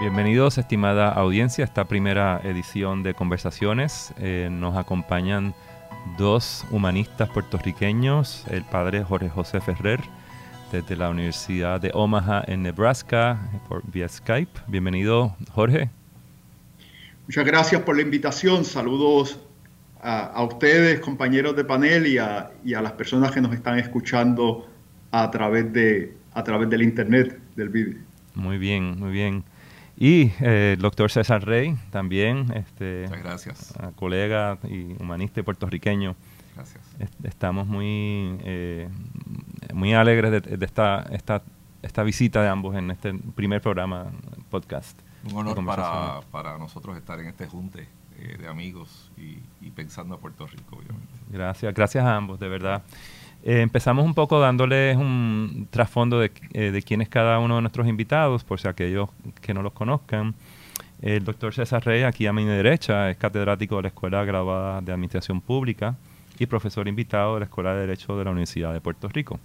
Bienvenidos, estimada audiencia, a esta primera edición de Conversaciones. Eh, nos acompañan dos humanistas puertorriqueños, el padre Jorge José Ferrer, desde la Universidad de Omaha en Nebraska, por vía Skype. Bienvenido, Jorge. Muchas gracias por la invitación. Saludos a, ustedes, compañeros de panel, y a, las personas que nos están escuchando a través, de, a través del internet, del vídeo. Muy bien, muy bien. Y eh, el doctor César Rey, también, este, Muchas gracias. colega y humanista puertorriqueño. Gracias. estamos muy, eh, muy alegres de, esta, esta, esta visita de ambos en este primer programa podcast. Un honor para, para nosotros estar en este junte eh, de amigos y, pensando a Puerto Rico, obviamente. Gracias, gracias a ambos, de verdad. Eh, empezamos un poco dándoles un trasfondo de, eh, de quién es cada uno de nuestros invitados, por si aquellos que no los conozcan. El doctor César Rey, aquí a mi derecha, es catedrático de la Escuela Graduada de Administración Pública y profesor invitado de la Escuela de Derecho de la Universidad de Puerto Rico.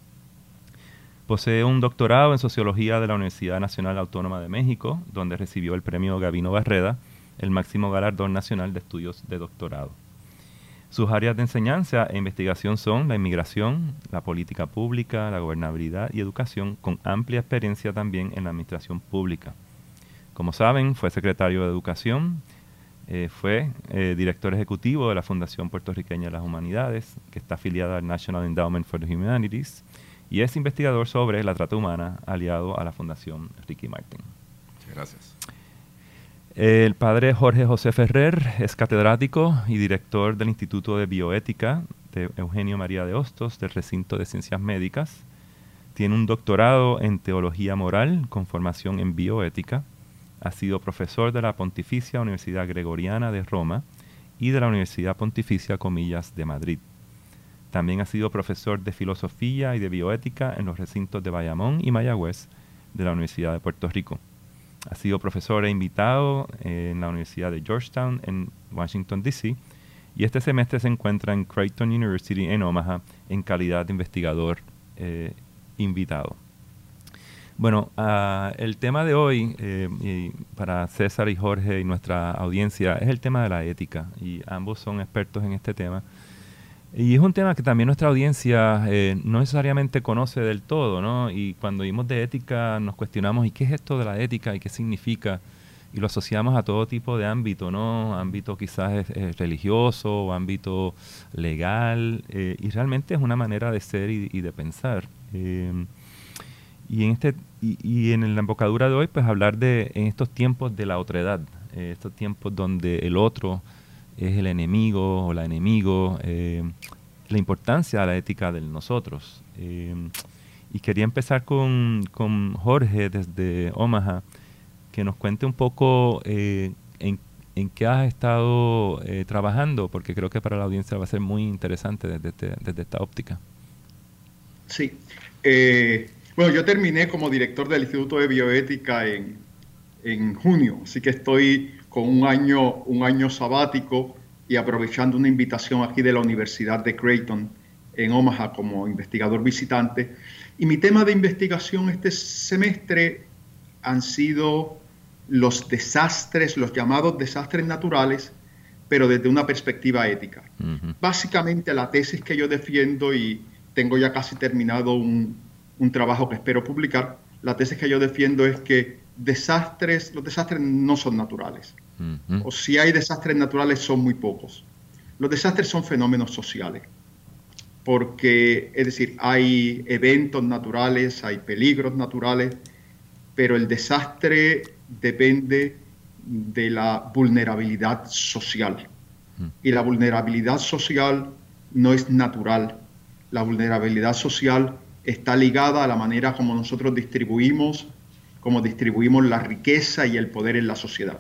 Posee un doctorado en Sociología de la Universidad Nacional Autónoma de México, donde recibió el premio Gavino Barreda el máximo galardón nacional de estudios de doctorado. Sus áreas de enseñanza e investigación son la inmigración, la política pública, la gobernabilidad y educación, con amplia experiencia también en la administración pública. Como saben, fue secretario de Educación, eh, fue eh, director ejecutivo de la Fundación Puertorriqueña de las Humanidades, que está afiliada al National Endowment for the Humanities, y es investigador sobre la trata humana, aliado a la Fundación Ricky Martin. Muchas gracias. El padre Jorge José Ferrer es catedrático y director del Instituto de Bioética de Eugenio María de Hostos del Recinto de Ciencias Médicas. Tiene un doctorado en Teología Moral con formación en Bioética. Ha sido profesor de la Pontificia Universidad Gregoriana de Roma y de la Universidad Pontificia Comillas de Madrid. También ha sido profesor de Filosofía y de Bioética en los recintos de Bayamón y Mayagüez de la Universidad de Puerto Rico. Ha sido profesor e invitado en la Universidad de Georgetown en Washington, D.C. Y este semestre se encuentra en Creighton University en Omaha en calidad de investigador eh, invitado. Bueno, ah, el tema de hoy eh, para César y Jorge y nuestra audiencia es el tema de la ética y ambos son expertos en este tema. Y es un tema que también nuestra audiencia eh, no necesariamente conoce del todo, ¿no? Y cuando oímos de ética nos cuestionamos, ¿y qué es esto de la ética y qué significa? Y lo asociamos a todo tipo de ámbito, ¿no? Ámbito quizás religioso ámbito legal. Eh, y realmente es una manera de ser y, de pensar. Em, y en este y, en la embocadura de hoy, pues hablar de en estos tiempos de la otredad, eh, estos tiempos donde el otro es el enemigo o la enemigo, eh, la importancia de la ética de nosotros. Eh, y quería empezar con, con, Jorge desde Omaha, que nos cuente un poco eh, en, en, qué has estado trabajando, porque creo que para la audiencia va a ser muy interesante desde, este, desde esta óptica. Sí. bueno, yo terminé como director del Instituto de Bioética en, en junio, así que estoy con un año, un año sabático y aprovechando una invitación aquí de la Universidad de Creighton en Omaha como investigador visitante. Y mi tema de investigación este semestre han sido los desastres, los llamados desastres naturales, pero desde una perspectiva ética. Básicamente la tesis que yo defiendo, y tengo ya casi terminado un, un trabajo que espero publicar, la tesis que yo defiendo es que desastres, los desastres no son naturales o si hay desastres naturales son muy pocos. Los desastres son fenómenos sociales, porque, es decir, hay eventos naturales, hay peligros naturales, pero el desastre depende de la vulnerabilidad social. Y la vulnerabilidad social no es natural. La vulnerabilidad social está ligada a la manera como nosotros distribuimos, como distribuimos la riqueza y el poder en la sociedad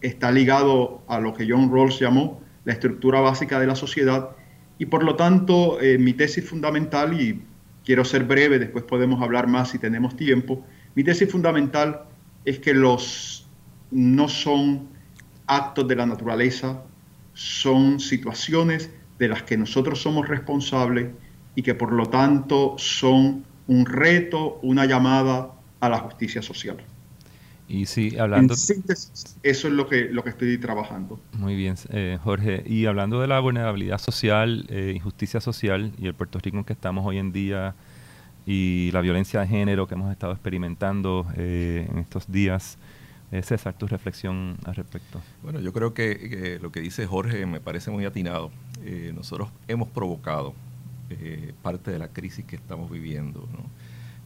está ligado a lo que John Rawls llamó la estructura básica de la sociedad y por lo tanto eh, mi tesis fundamental, y quiero ser breve, después podemos hablar más si tenemos tiempo, mi tesis fundamental es que los no son actos de la naturaleza, son situaciones de las que nosotros somos responsables y que por lo tanto son un reto, una llamada a la justicia social. Y sí, hablando... En síntesis, eso es lo que, lo que estoy trabajando. Muy bien, eh, Jorge. Y hablando de la vulnerabilidad social, eh, injusticia social y el Puerto Rico en que estamos hoy en día y la violencia de género que hemos estado experimentando eh, en estos días, César, tu reflexión al respecto. Bueno, yo creo que, lo que dice Jorge me parece muy atinado. nosotros hemos provocado parte de la crisis que estamos viviendo, ¿no?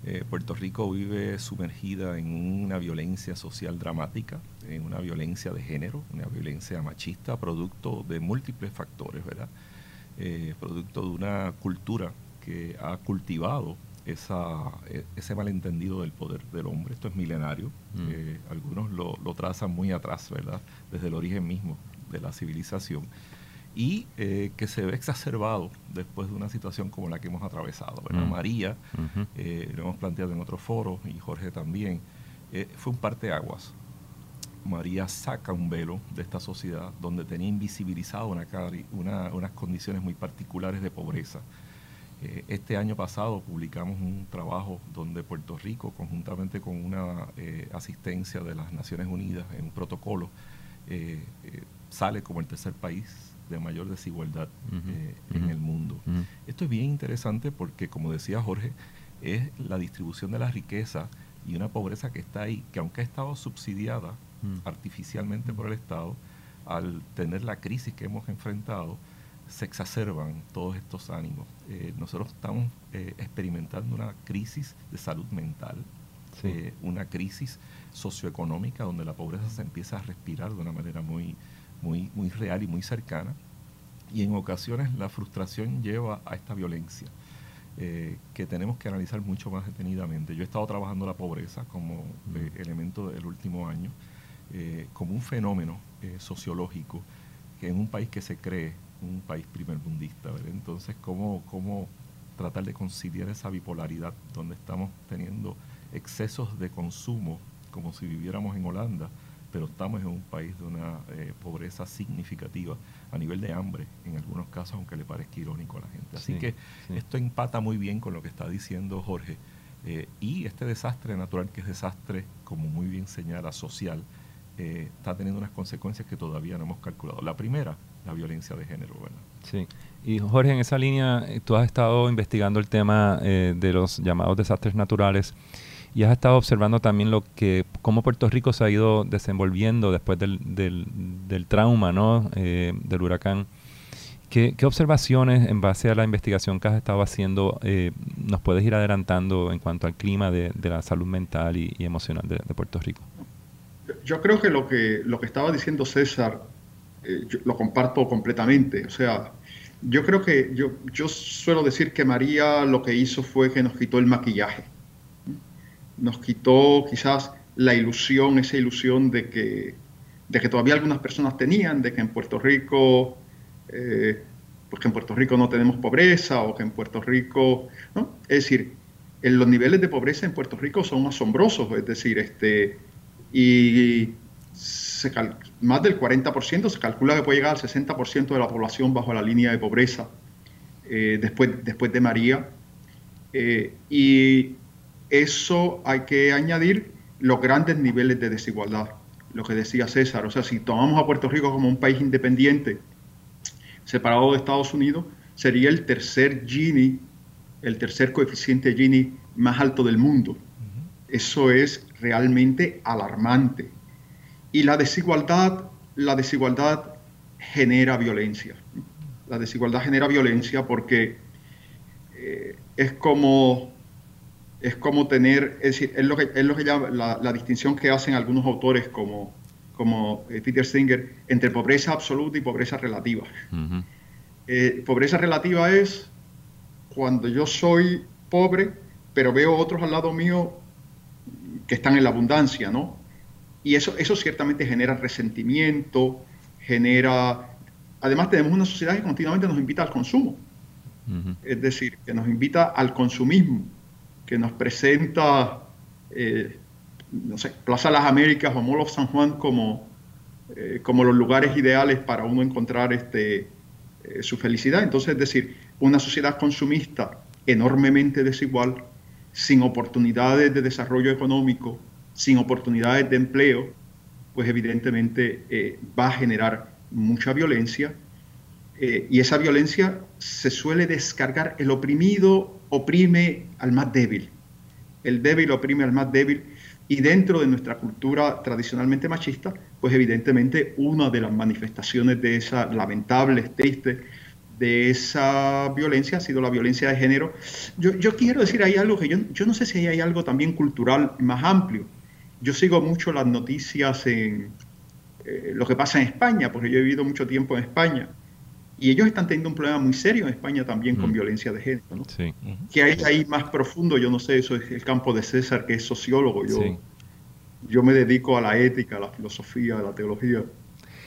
Eh, Puerto Rico vive sumergida en una violencia social dramática, en una violencia de género, una violencia machista, producto de múltiples factores, ¿verdad? Eh, producto de una cultura que ha cultivado esa, e, ese malentendido del poder del hombre. Esto es milenario. Mm. Eh, algunos lo, lo, trazan muy atrás, ¿verdad? Desde el origen mismo de la civilización y eh, que se ve exacerbado después de una situación como la que hemos atravesado. Mm. María, eh, lo hemos planteado en otro foro y Jorge también, eh, fue un parteaguas. María saca un velo de esta sociedad donde tenía invisibilizado una, una, unas condiciones muy particulares de pobreza. este año pasado publicamos un trabajo donde Puerto Rico, conjuntamente con una asistencia de las Naciones Unidas en un protocolo, sale como el tercer país de mayor desigualdad eh, en el mundo. Esto es bien interesante porque, como decía Jorge, es la distribución de la riqueza y una pobreza que está ahí, que aunque ha estado subsidiada artificialmente por el Estado, al tener la crisis que hemos enfrentado, se exacerban todos estos ánimos. Eh, nosotros estamos eh, experimentando una crisis de salud mental, una crisis socioeconómica donde la pobreza se empieza a respirar de una manera muy, muy, muy real y muy cercana. Y en ocasiones la frustración lleva a esta violencia eh, que tenemos que analizar mucho más detenidamente. Yo he estado trabajando la pobreza como eh, elemento del último año, eh, como un fenómeno sociológico que en un país que se cree un país primermundista. Entonces, ¿cómo, ¿cómo tratar de conciliar esa bipolaridad donde estamos teniendo excesos de consumo como si viviéramos en Holanda? Pero estamos en un país de una eh, pobreza significativa a nivel de hambre, en algunos casos, aunque le parezca irónico a la gente. Así que esto empata muy bien con lo que está diciendo Jorge. Eh, y este desastre natural, que es desastre, como muy bien señala, social, eh, está teniendo unas consecuencias que todavía no hemos calculado. La primera, la violencia de género, ¿verdad? Sí. Y Jorge, en esa línea, tú has estado investigando el tema de los llamados desastres naturales y has estado observando también lo que cómo Puerto Rico se ha ido desenvolviendo después del, del, trauma ¿no? Eh, del huracán. ¿Qué, ¿Qué, observaciones en base a la investigación que has estado haciendo eh, nos puedes ir adelantando en cuanto al clima de, la salud mental y, emocional de, Puerto Rico? Yo creo que lo que, lo que estaba diciendo César eh, lo comparto completamente. O sea, yo creo que yo, yo suelo decir que María lo que hizo fue que nos quitó el maquillaje nos quitó quizás la ilusión, esa ilusión de que, de que todavía algunas personas tenían, de que en Puerto Rico, eh, porque en Puerto Rico no tenemos pobreza o que en Puerto Rico, ¿no? Es decir, en los niveles de pobreza en Puerto Rico son asombrosos, es decir, este, y más del 40%, se calcula que puede llegar al 60% de la población bajo la línea de pobreza eh, después, después de María. Eh, y eso hay que añadir los grandes niveles de desigualdad, lo que decía César. O sea, si tomamos a Puerto Rico como un país independiente, separado de Estados Unidos, sería el tercer Gini, el tercer coeficiente Gini más alto del mundo. Eso es realmente alarmante. Y la desigualdad, la desigualdad genera violencia. La desigualdad genera violencia porque eh, es como es como tener, es decir, es lo que, es lo que llama la, distinción que hacen algunos autores como, como eh, Peter Singer entre pobreza absoluta y pobreza relativa. Eh, pobreza relativa es cuando yo soy pobre, pero veo otros al lado mío que están en la abundancia, ¿no? Y eso, eso ciertamente genera resentimiento, genera... Además tenemos una sociedad que continuamente nos invita al consumo, es decir, que nos invita al consumismo que nos presenta, eh, no sé, Plaza Las Américas o Mall of San Juan como, eh, como los lugares ideales para uno encontrar este, eh, su felicidad. Entonces, es decir, una sociedad consumista enormemente desigual, sin oportunidades de desarrollo económico, sin oportunidades de empleo, pues evidentemente eh, va a generar mucha violencia y esa violencia se suele descargar, el oprimido oprime al más débil, el débil oprime al más débil y dentro de nuestra cultura tradicionalmente machista, pues evidentemente una de las manifestaciones de esa lamentable, triste, de esa violencia ha sido la violencia de género. Yo, quiero decir, hay algo que yo, yo no sé si hay algo también cultural más amplio. Yo sigo mucho las noticias en eh, lo que pasa en España, porque yo he vivido mucho tiempo en España. Y ellos están teniendo un problema muy serio en España también con mm. violencia de género. ¿no? Sí. Que hay ahí más profundo, yo no sé, eso es el campo de César, que es sociólogo. Yo, yo me dedico a la ética, a la filosofía, a la teología.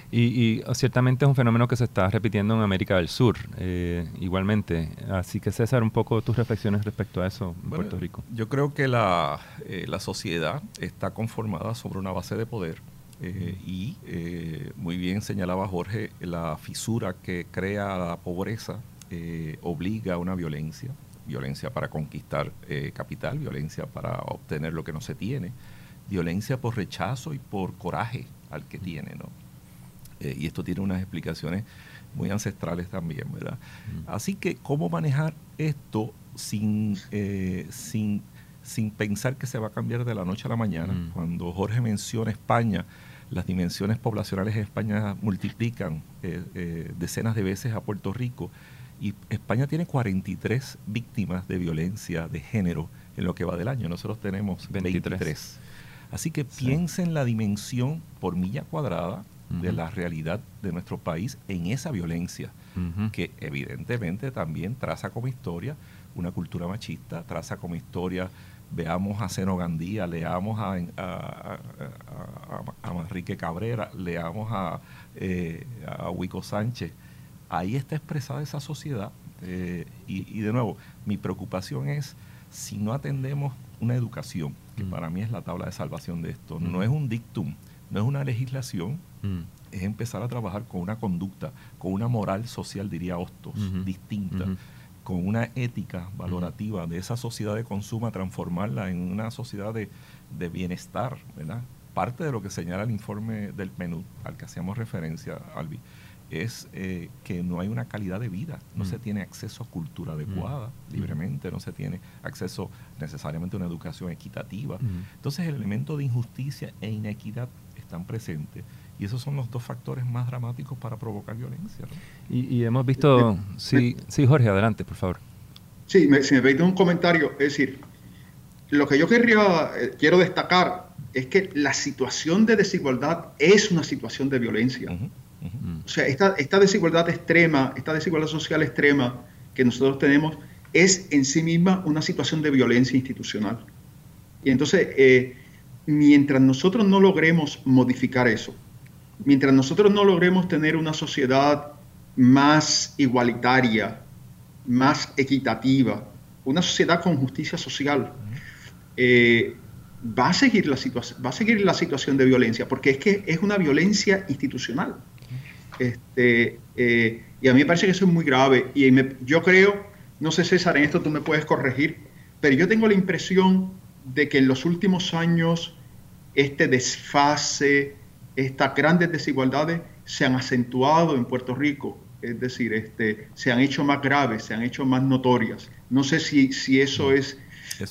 Y, ciertamente es un fenómeno que se está repitiendo en América del Sur, eh, igualmente. Así que César, un poco tus reflexiones respecto a eso en Puerto Rico. Yo creo que la, eh, la sociedad está conformada sobre una base de poder eh, y eh, muy bien señalaba Jorge, la fisura que crea la pobreza eh, obliga a una violencia, violencia para conquistar capital, violencia para obtener lo que no se tiene, violencia por rechazo y por coraje al que tiene, ¿no? y esto tiene unas explicaciones muy ancestrales también, ¿verdad? Así que, ¿cómo manejar esto sin, sin sin pensar que se va a cambiar de la noche a la mañana. Cuando Jorge menciona España, las dimensiones poblacionales en España multiplican eh, eh, decenas de veces a Puerto Rico y España tiene 43 víctimas de violencia de género en lo que va del año. Nosotros tenemos 23. Así que piensen la dimensión por milla cuadrada de la realidad de nuestro país en esa violencia, que evidentemente también traza como historia una cultura machista, traza como historia veamos a Seno Gandía, leamos a, a, a, Manrique Cabrera, leamos a, eh, a Huico Sánchez. Ahí está expresada esa sociedad. Eh, y, de nuevo, mi preocupación es si no atendemos una educación, que mm. para mí es la tabla de salvación de esto, no es un dictum, no es una legislación, mm. es empezar a trabajar con una conducta, con una moral social, diría Hostos, distinta con una ética valorativa de esa sociedad de consumo, transformarla en una sociedad de, bienestar, ¿verdad? Parte de lo que señala el informe del menú al que hacíamos referencia, Albi, es eh, que no hay una calidad de vida, no se tiene acceso a cultura adecuada libremente, no se tiene acceso necesariamente a una educación equitativa. Entonces el elemento de injusticia e inequidad están presentes y esos son los dos factores más dramáticos para provocar violencia. Y, hemos visto... Eh, sí, sí, Jorge, adelante, por favor. Sí, si me permite un comentario, es decir, lo que yo querría, eh, quiero destacar es que la situación de desigualdad es una situación de violencia. O sea, esta, esta desigualdad extrema, esta desigualdad social extrema que nosotros tenemos es en sí misma una situación de violencia institucional. Y entonces, eh, mientras nosotros no logremos modificar eso, mientras nosotros no logremos tener una sociedad más igualitaria, más equitativa, una sociedad con justicia social, eh, va, a seguir la va a seguir la situación de violencia, porque es que es una violencia institucional. Este, eh, y a mí me parece que eso es muy grave. Y yo creo, no sé César, en esto tú me puedes corregir, pero yo tengo la impresión de que en los últimos años este desfase, estas grandes desigualdades se han acentuado en Puerto Rico, es decir, este, se han hecho más graves, se han hecho más notorias. No sé si, si eso mm. es,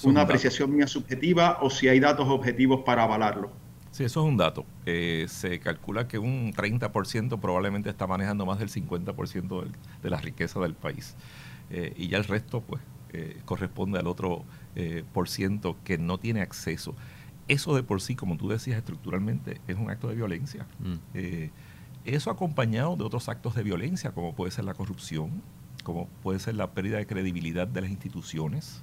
una apreciación mía subjetiva o si hay datos objetivos para avalarlo. Sí, eso es un dato. Eh, se calcula que un 30% probablemente está manejando más del 50% de la riqueza del país. Eh, y ya el resto, pues, eh, corresponde al otro por ciento que no tiene acceso eso de por sí, como tú decías, estructuralmente es un acto de violencia. Mm. Eh, eso acompañado de otros actos de violencia, como puede ser la corrupción, como puede ser la pérdida de credibilidad de las instituciones,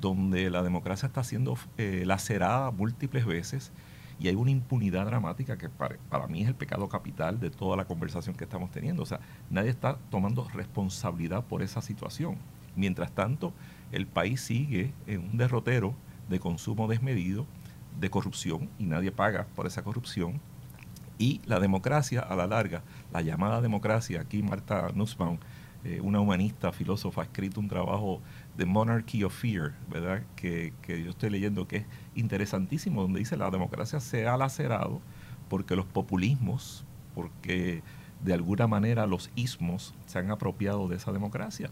donde la democracia está siendo eh, lacerada múltiples veces y hay una impunidad dramática que para, para, mí es el pecado capital de toda la conversación que estamos teniendo. O sea, nadie está tomando responsabilidad por esa situación. Mientras tanto, el país sigue en un derrotero de consumo desmedido, de corrupción y nadie paga por esa corrupción. Y la democracia a la larga, la llamada democracia, aquí Marta Nussbaum eh, una humanista, filósofa, ha escrito un trabajo de Monarchy of Fear, ¿verdad? Que, que yo estoy leyendo que es interesantísimo, donde dice la democracia se ha lacerado porque los populismos, porque de alguna manera los ismos se han apropiado de esa democracia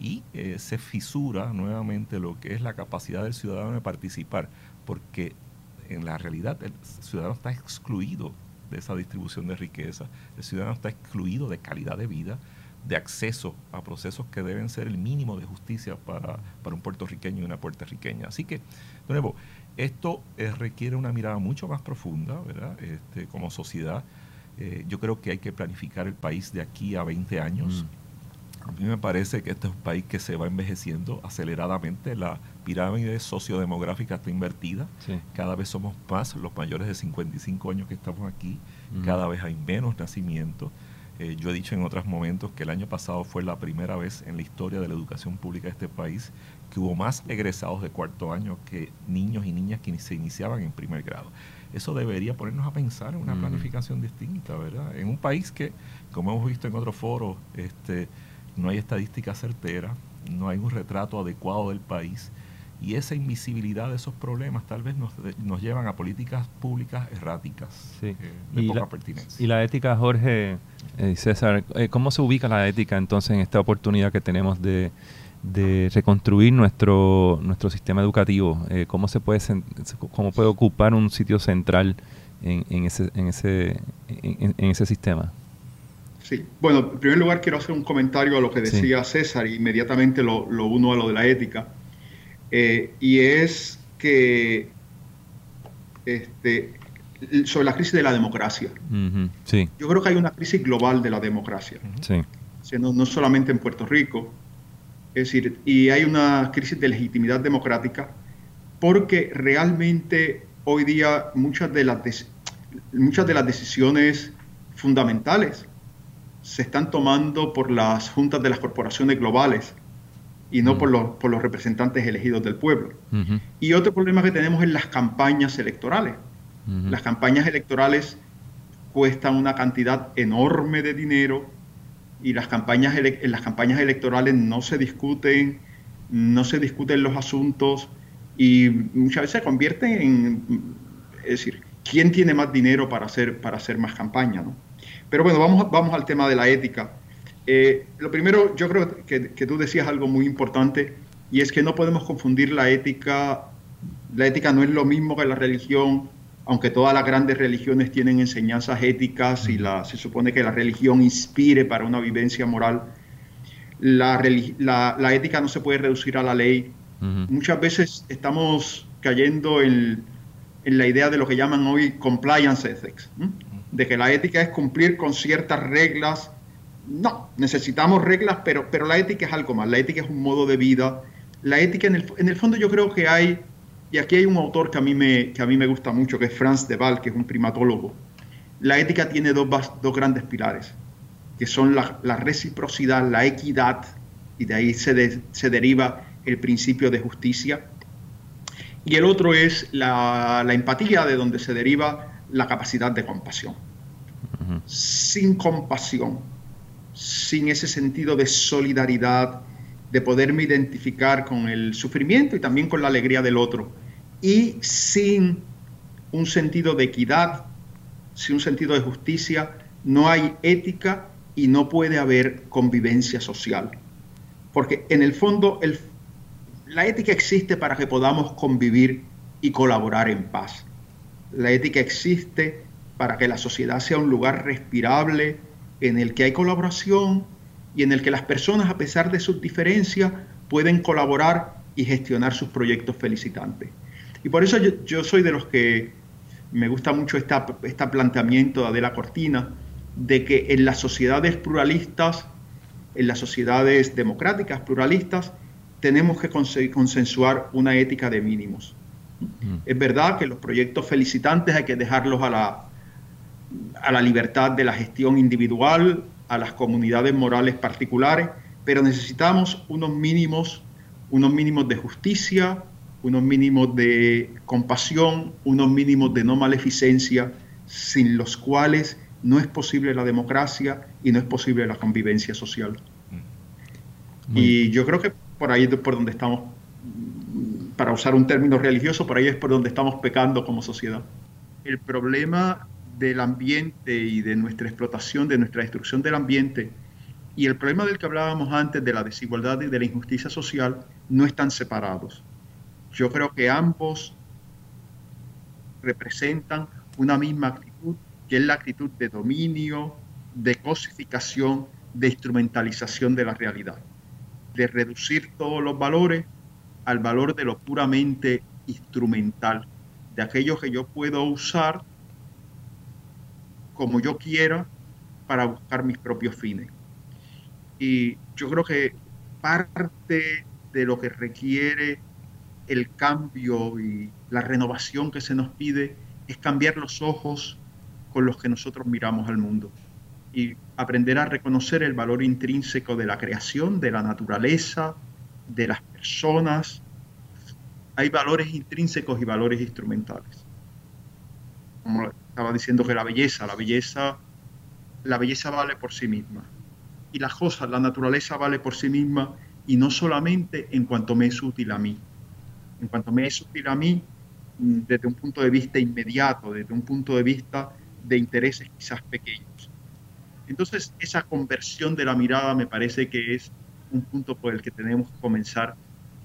y eh, se fisura nuevamente lo que es la capacidad del ciudadano de participar, porque en la realidad el ciudadano está excluido de esa distribución de riqueza, el ciudadano está excluido de calidad de vida, de acceso a procesos que deben ser el mínimo de justicia para, un puertorriqueño y una puertorriqueña. Así que, de nuevo, esto eh, requiere una mirada mucho más profunda, ¿verdad? Este, como sociedad eh, yo creo que hay que planificar el país de aquí a 20 años. Mm. A mí me parece que este es un país que se va envejeciendo aceleradamente. La pirámide sociodemográfica está invertida. Cada vez somos más los mayores de 55 años que estamos aquí. Mm. Cada vez hay menos nacimientos. Eh, yo he dicho en otros momentos que el año pasado fue la primera vez en la historia de la educación pública de este país que hubo más egresados de cuarto año que niños y niñas que se iniciaban en primer grado eso debería ponernos a pensar en una planificación distinta, ¿verdad? En un país que, como hemos visto en otros foros, este, no hay estadística certera, no hay un retrato adecuado del país y esa invisibilidad de esos problemas tal vez nos, nos llevan a políticas públicas erráticas eh, de poca pertinencia. Y la ética, Jorge eh, César, eh, ¿cómo se ubica la ética entonces en esta oportunidad que tenemos de de reconstruir nuestro, nuestro sistema educativo, eh, cómo se puede cómo puede ocupar un sitio central en, en ese, en, ese, en, ese sistema. Sí, bueno, en primer lugar quiero hacer un comentario a lo que decía César y inmediatamente lo, lo, uno a lo de la ética. Eh, y es que este, sobre la crisis de la democracia. sí. Yo creo que hay una crisis global de la democracia. Sí. no, no solamente en Puerto Rico, es decir, y hay una crisis de legitimidad democrática porque realmente hoy día muchas de las, muchas de las decisiones fundamentales se están tomando por las juntas de las corporaciones globales y no por, los, por los representantes elegidos del pueblo. Y otro problema que tenemos es las campañas electorales. Las campañas electorales cuestan una cantidad enorme de dinero y las campañas, en las campañas electorales no se discuten, no se discuten los asuntos y muchas veces se convierten en, es decir, ¿quién tiene más dinero para hacer, para hacer más campaña? ¿no? Pero bueno, vamos, vamos al tema de la ética. Eh, lo primero, yo creo que, que, tú decías algo muy importante y es que no podemos confundir la ética. La ética no es lo mismo que la religión, aunque todas las grandes religiones tienen enseñanzas éticas y la, se supone que la religión inspire para una vivencia moral, la, la, ética no se puede reducir a la ley. Muchas veces estamos cayendo en, en, la idea de lo que llaman hoy compliance ethics, de que la ética es cumplir con ciertas reglas. No, necesitamos reglas, pero, pero la ética es algo más. La ética es un modo de vida. La ética, en el, en el fondo, yo creo que hay y aquí hay un autor que a mí me, que a mí me gusta mucho, que es Franz de Waal, que es un primatólogo. La ética tiene dos, dos grandes pilares, que son la, la, reciprocidad, la equidad, y de ahí se, se deriva el principio de justicia. Y el otro es la, la empatía, de donde se deriva la capacidad de compasión. Sin compasión, sin ese sentido de solidaridad, de poderme identificar con el sufrimiento y también con la alegría del otro, y sin un sentido de equidad, sin un sentido de justicia, no hay ética y no puede haber convivencia social. Porque en el fondo la ética existe para que podamos convivir y colaborar en paz. La ética existe para que la sociedad sea un lugar respirable en el que hay colaboración y en el que las personas, a pesar de sus diferencias, pueden colaborar y gestionar sus proyectos felicitantes. Y por eso yo, soy de los que me gusta mucho este planteamiento de Adela Cortina, de que en las sociedades pluralistas, en las sociedades democráticas pluralistas, tenemos que consensuar una ética de mínimos. Mm. Es verdad que los proyectos felicitantes hay que dejarlos a la, a la libertad de la gestión individual, a las comunidades morales particulares, pero necesitamos unos mínimos, unos mínimos de justicia, unos mínimos de compasión, unos mínimos de no maleficencia, sin los cuales no es posible la democracia y no es posible la convivencia social. Y yo creo que por ahí es por donde estamos, para usar un término religioso, por ahí es por donde estamos pecando como sociedad. El problema del ambiente y de nuestra explotación, de nuestra destrucción del ambiente, y el problema del que hablábamos antes, de la desigualdad y de la injusticia social, no están separados. Yo creo que ambos representan una misma actitud, que es la actitud de dominio, de cosificación, de instrumentalización de la realidad, de reducir todos los valores al valor de lo puramente instrumental, de aquello que yo puedo usar como yo quiera para buscar mis propios fines. Y yo creo que parte de lo que requiere el cambio y la renovación que se nos pide es cambiar los ojos con los que nosotros miramos al mundo y aprender a reconocer el valor intrínseco de la creación, de la naturaleza, de las personas. Hay valores intrínsecos y valores instrumentales. Como estaba diciendo que la belleza, la belleza, la belleza vale por sí misma. Y las cosas, la naturaleza vale por sí misma y no solamente en cuanto me es útil a mí. En cuanto me es útil a mí mm, desde un punto de vista inmediato, desde un punto de vista de intereses quizás pequeños. Entonces, esa conversión de la mirada me parece que es un punto por el que tenemos que comenzar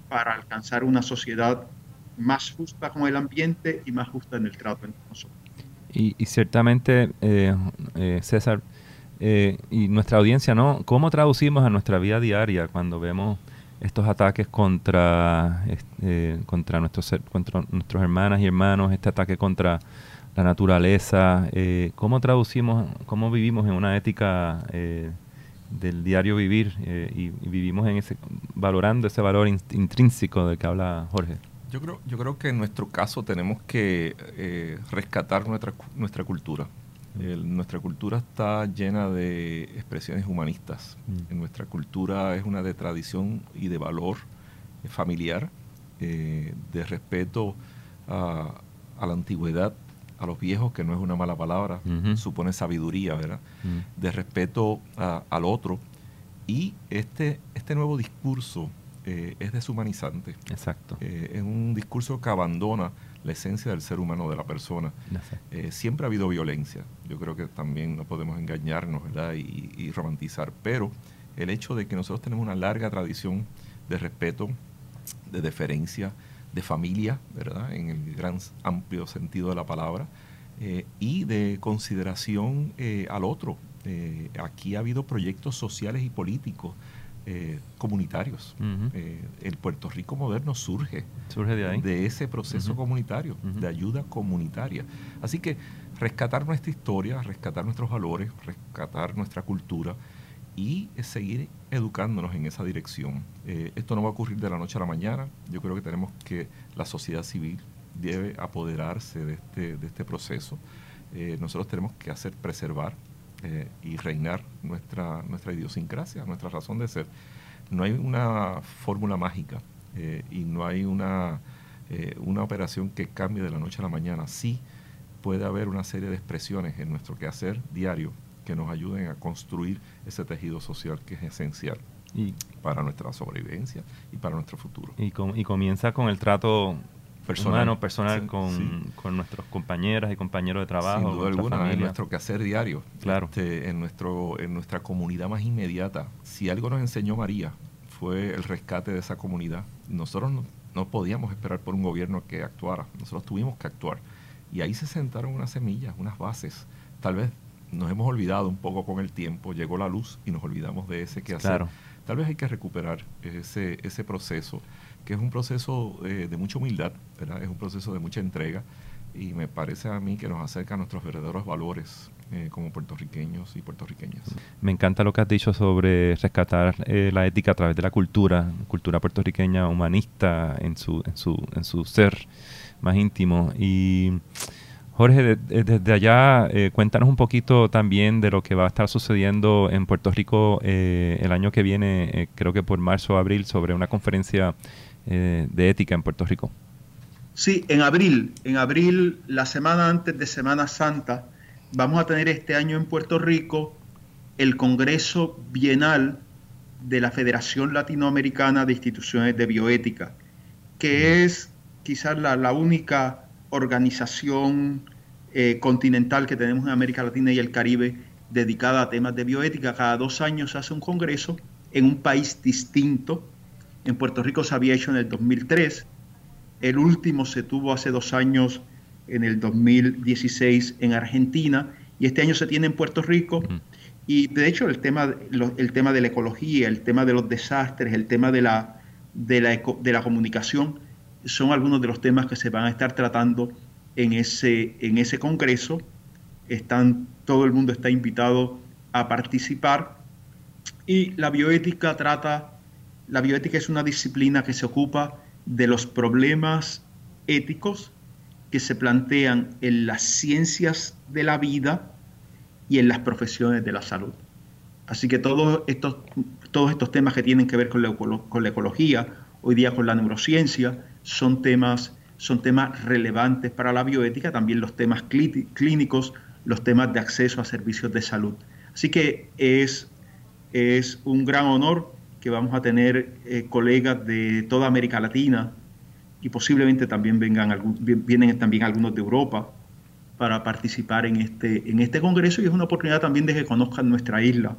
para alcanzar una sociedad más justa con el ambiente y más justa en el trato entre nosotros. Y, ciertamente, eh, eh, César, eh, y nuestra audiencia, ¿no? ¿Cómo traducimos a nuestra vida diaria cuando vemos estos ataques contra, contra, nuestros, contra nuestros hermanas y hermanos, este ataque contra la naturaleza, eh, cómo traducimos, cómo vivimos en una ética eh, del diario vivir eh, y, vivimos en ese, valorando ese valor intrínseco del que habla Jorge. Yo creo, yo creo que en nuestro caso tenemos que rescatar nuestra, nuestra cultura. nuestra cultura está llena de expresiones humanistas. Mm. En nuestra cultura es una de tradición y de valor familiar, de respeto a, a la antigüedad a los viejos, que no es una mala palabra, supone sabiduría, ¿verdad? De respeto al otro. Y este, este nuevo discurso eh, es deshumanizante. Exacto. Eh, es un discurso que abandona la esencia del ser humano, de la persona. Eh, siempre ha habido violencia. Yo creo que también no podemos engañarnos ¿verdad? Y, y romantizar. Pero el hecho de que nosotros tenemos una larga tradición de respeto, de deferencia, de familia, ¿verdad? En el gran amplio sentido de la palabra, eh, y de consideración eh, al otro. Eh, aquí ha habido proyectos sociales y políticos comunitarios. el Puerto Rico moderno surge, surge de, ahí. de ese proceso comunitario, de ayuda comunitaria. Así que rescatar nuestra historia, rescatar nuestros valores, rescatar nuestra cultura, y seguir educándonos en esa dirección. Eh, esto no va a ocurrir de la noche a la mañana. Yo creo que tenemos que la sociedad civil debe apoderarse de este, de este proceso. Eh, nosotros tenemos que hacer preservar eh, y reinar nuestra, nuestra idiosincrasia, nuestra razón de ser. No hay una fórmula mágica y no hay una, una operación que cambie de la noche a la mañana. Sí puede haber una serie de expresiones en nuestro quehacer diario que nos ayuden a construir ese tejido social que es esencial y, para nuestra sobrevivencia y para nuestro futuro. Y, y comienza con el trato personal, personal con, con, nuestros compañeras y compañeros de trabajo. Sin duda alguna, en nuestro quehacer diario. Claro. Este, en, nuestro, en nuestra comunidad más inmediata. Si algo nos enseñó María fue el rescate de esa comunidad. Nosotros no, no podíamos esperar por un gobierno que actuara. Nosotros tuvimos que actuar. Y ahí se sentaron unas semillas, unas bases. Tal vez nos hemos olvidado un poco con el tiempo, llegó la luz y nos olvidamos de ese que hacer. Tal vez hay que recuperar ese, ese proceso, que es un proceso eh, de mucha humildad, es un proceso de mucha entrega y me parece a mí que nos acerca a nuestros verdaderos valores eh, como puertorriqueños y puertorriqueñas. Me encanta lo que has dicho sobre rescatar eh, la ética a través de la cultura, cultura puertorriqueña humanista en su, en su, en su ser más íntimo y Jorge, desde allá, eh, cuéntanos un poquito también de lo que va a estar sucediendo en Puerto Rico eh, el año que viene, eh, creo que por marzo o abril, sobre una conferencia de ética en Puerto Rico. Sí, en abril, en abril, la semana antes de Semana Santa, vamos a tener este año en Puerto Rico el Congreso Bienal de la Federación Latinoamericana de Instituciones de Bioética, que es quizás la, única organización eh, continental que tenemos en América Latina y el Caribe dedicada a temas de bioética. Cada dos años se hace un congreso en un país distinto. En Puerto Rico se había hecho en el 2003. El último se tuvo hace dos años, en el 2016, en Argentina. Y este año se tiene en Puerto Rico. Y de hecho el tema, el tema de la ecología, el tema de los desastres, el tema de la, de la, de la comunicación, son algunos de los temas que se van a estar tratando en ese, en ese congreso. Están, todo el mundo está invitado a participar. Y la bioética trata, la bioética es una disciplina que se ocupa de los problemas éticos que se plantean en las ciencias de la vida y en las profesiones de la salud. Así que todos estos, todos estos temas que tienen que ver con la, con la ecología, hoy día con la neurociencia, son temas, son temas relevantes para la bioética, también los temas clínicos, los temas de acceso a servicios de salud. Así que es, es un gran honor que vamos a tener eh, colegas de toda América Latina y posiblemente también vengan vienen también algunos de Europa para participar en este, en este congreso y es una oportunidad también de que conozcan nuestra isla,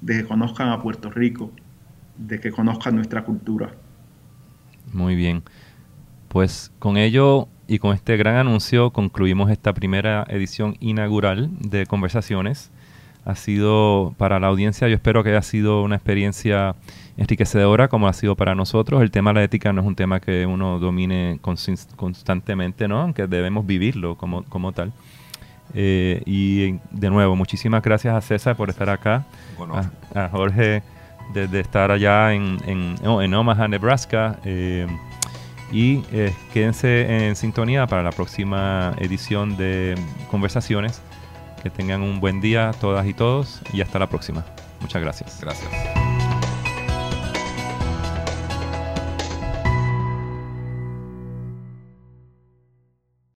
de que conozcan a Puerto Rico, de que conozcan nuestra cultura. Muy bien. Pues con ello y con este gran anuncio concluimos esta primera edición inaugural de Conversaciones. Ha sido para la audiencia, yo espero que haya sido una experiencia enriquecedora como ha sido para nosotros. El tema de la ética no es un tema que uno domine constantemente, ¿no? aunque debemos vivirlo como, como tal. Eh, y de nuevo, muchísimas gracias a César por estar acá, a, Jorge de, estar allá en, Omaha, Nebraska. Eh, y eh, quédense en sintonía para la próxima edición de Conversaciones. Que tengan un buen día todas y todos y hasta la próxima. Muchas gracias. Gracias.